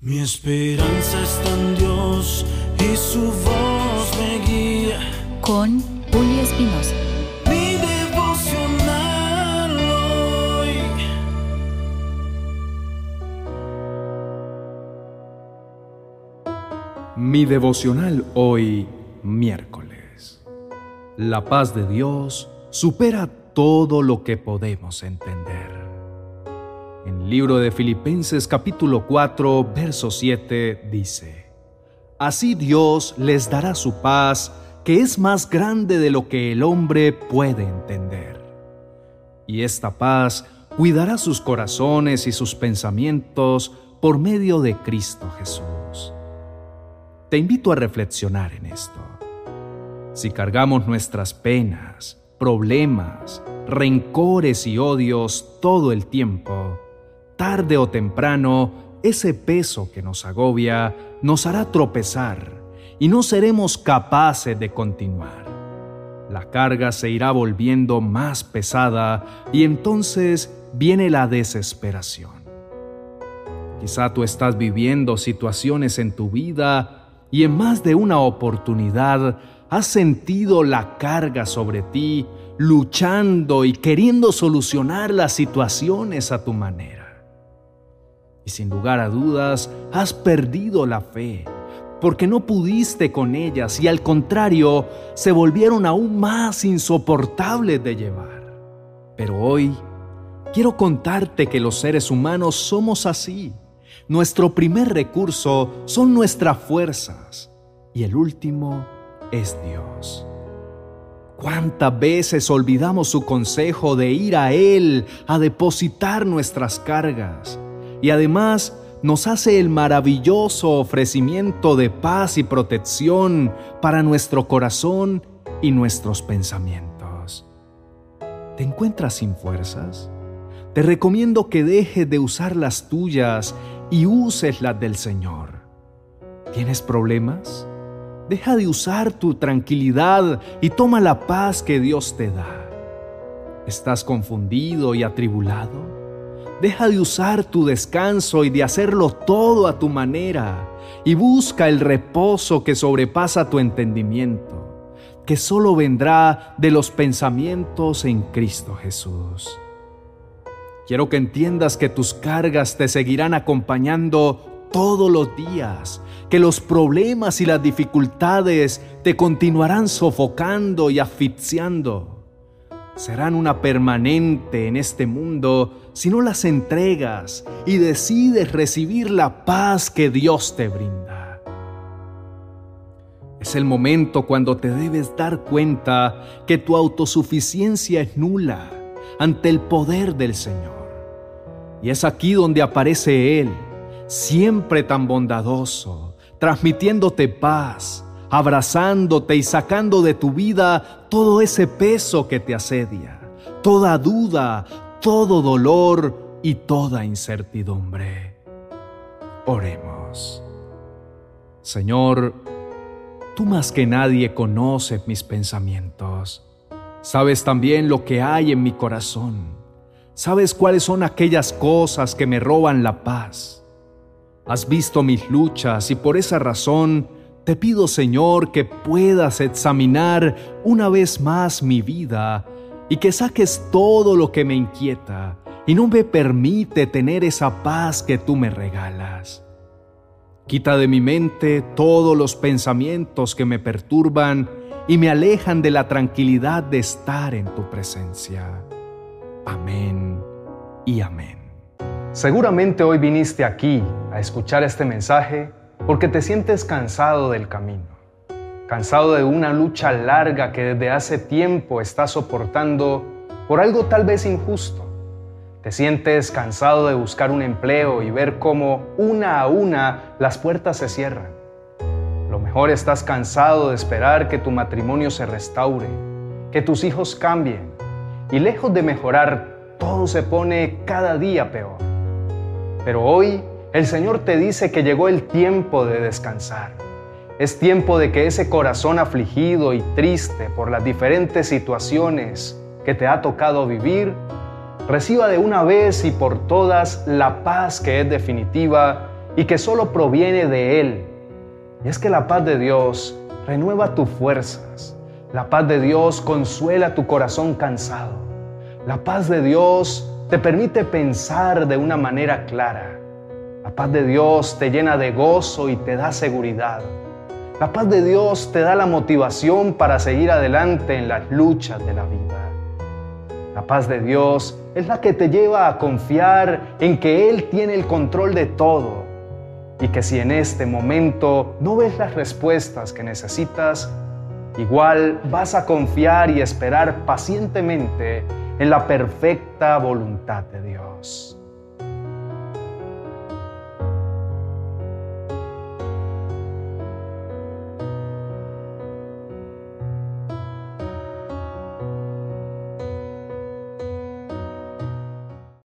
Mi esperanza está en Dios y su voz me guía. Con Julio Espinosa. Mi devocional hoy. Mi devocional hoy, miércoles. La paz de Dios supera todo lo que podemos entender. En el libro de Filipenses capítulo 4, verso 7 dice, Así Dios les dará su paz, que es más grande de lo que el hombre puede entender. Y esta paz cuidará sus corazones y sus pensamientos por medio de Cristo Jesús. Te invito a reflexionar en esto. Si cargamos nuestras penas, problemas, rencores y odios todo el tiempo, tarde o temprano, ese peso que nos agobia nos hará tropezar y no seremos capaces de continuar. La carga se irá volviendo más pesada y entonces viene la desesperación. Quizá tú estás viviendo situaciones en tu vida y en más de una oportunidad has sentido la carga sobre ti, luchando y queriendo solucionar las situaciones a tu manera y sin lugar a dudas has perdido la fe, porque no pudiste con ellas y al contrario se volvieron aún más insoportables de llevar. Pero hoy quiero contarte que los seres humanos somos así. Nuestro primer recurso son nuestras fuerzas y el último es Dios. ¿Cuántas veces olvidamos su consejo de ir a Él a depositar nuestras cargas? Y además nos hace el maravilloso ofrecimiento de paz y protección para nuestro corazón y nuestros pensamientos. ¿Te encuentras sin fuerzas? Te recomiendo que dejes de usar las tuyas y uses las del Señor. ¿Tienes problemas? Deja de usar tu tranquilidad y toma la paz que Dios te da. ¿Estás confundido y atribulado? Deja de usar tu descanso y de hacerlo todo a tu manera y busca el reposo que sobrepasa tu entendimiento, que solo vendrá de los pensamientos en Cristo Jesús. Quiero que entiendas que tus cargas te seguirán acompañando todos los días, que los problemas y las dificultades te continuarán sofocando y asfixiando serán una permanente en este mundo si no las entregas y decides recibir la paz que Dios te brinda. Es el momento cuando te debes dar cuenta que tu autosuficiencia es nula ante el poder del Señor. Y es aquí donde aparece Él, siempre tan bondadoso, transmitiéndote paz, abrazándote y sacando de tu vida todo ese peso que te asedia, toda duda, todo dolor y toda incertidumbre. Oremos. Señor, tú más que nadie conoces mis pensamientos. Sabes también lo que hay en mi corazón. Sabes cuáles son aquellas cosas que me roban la paz. Has visto mis luchas y por esa razón te pido, Señor, que puedas examinar una vez más mi vida y que saques todo lo que me inquieta y no me permite tener esa paz que tú me regalas. Quita de mi mente todos los pensamientos que me perturban y me alejan de la tranquilidad de estar en tu presencia. Amén y amén. Seguramente hoy viniste aquí a escuchar este mensaje porque te sientes cansado del camino, cansado de una lucha larga que desde hace tiempo estás soportando por algo tal vez injusto. Te sientes cansado de buscar un empleo y ver cómo una a una las puertas se cierran. Lo mejor estás cansado de esperar que tu matrimonio se restaure, que tus hijos cambien y lejos de mejorar, todo se pone cada día peor. Pero hoy el Señor te dice que llegó el tiempo de descansar. Es tiempo de que ese corazón afligido y triste por las diferentes situaciones que te ha tocado vivir, reciba de una vez y por todas la paz que es definitiva y que solo proviene de Él. Y es que la paz de Dios renueva tus fuerzas. La paz de Dios consuela tu corazón cansado. La paz de Dios te permite pensar de una manera clara. La paz de Dios te llena de gozo y te da seguridad. La paz de Dios te da la motivación para seguir adelante en las luchas de la vida. La paz de Dios es la que te lleva a confiar en que Él tiene el control de todo y que si en este momento no ves las respuestas que necesitas, igual vas a confiar y esperar pacientemente en la perfecta voluntad de Dios.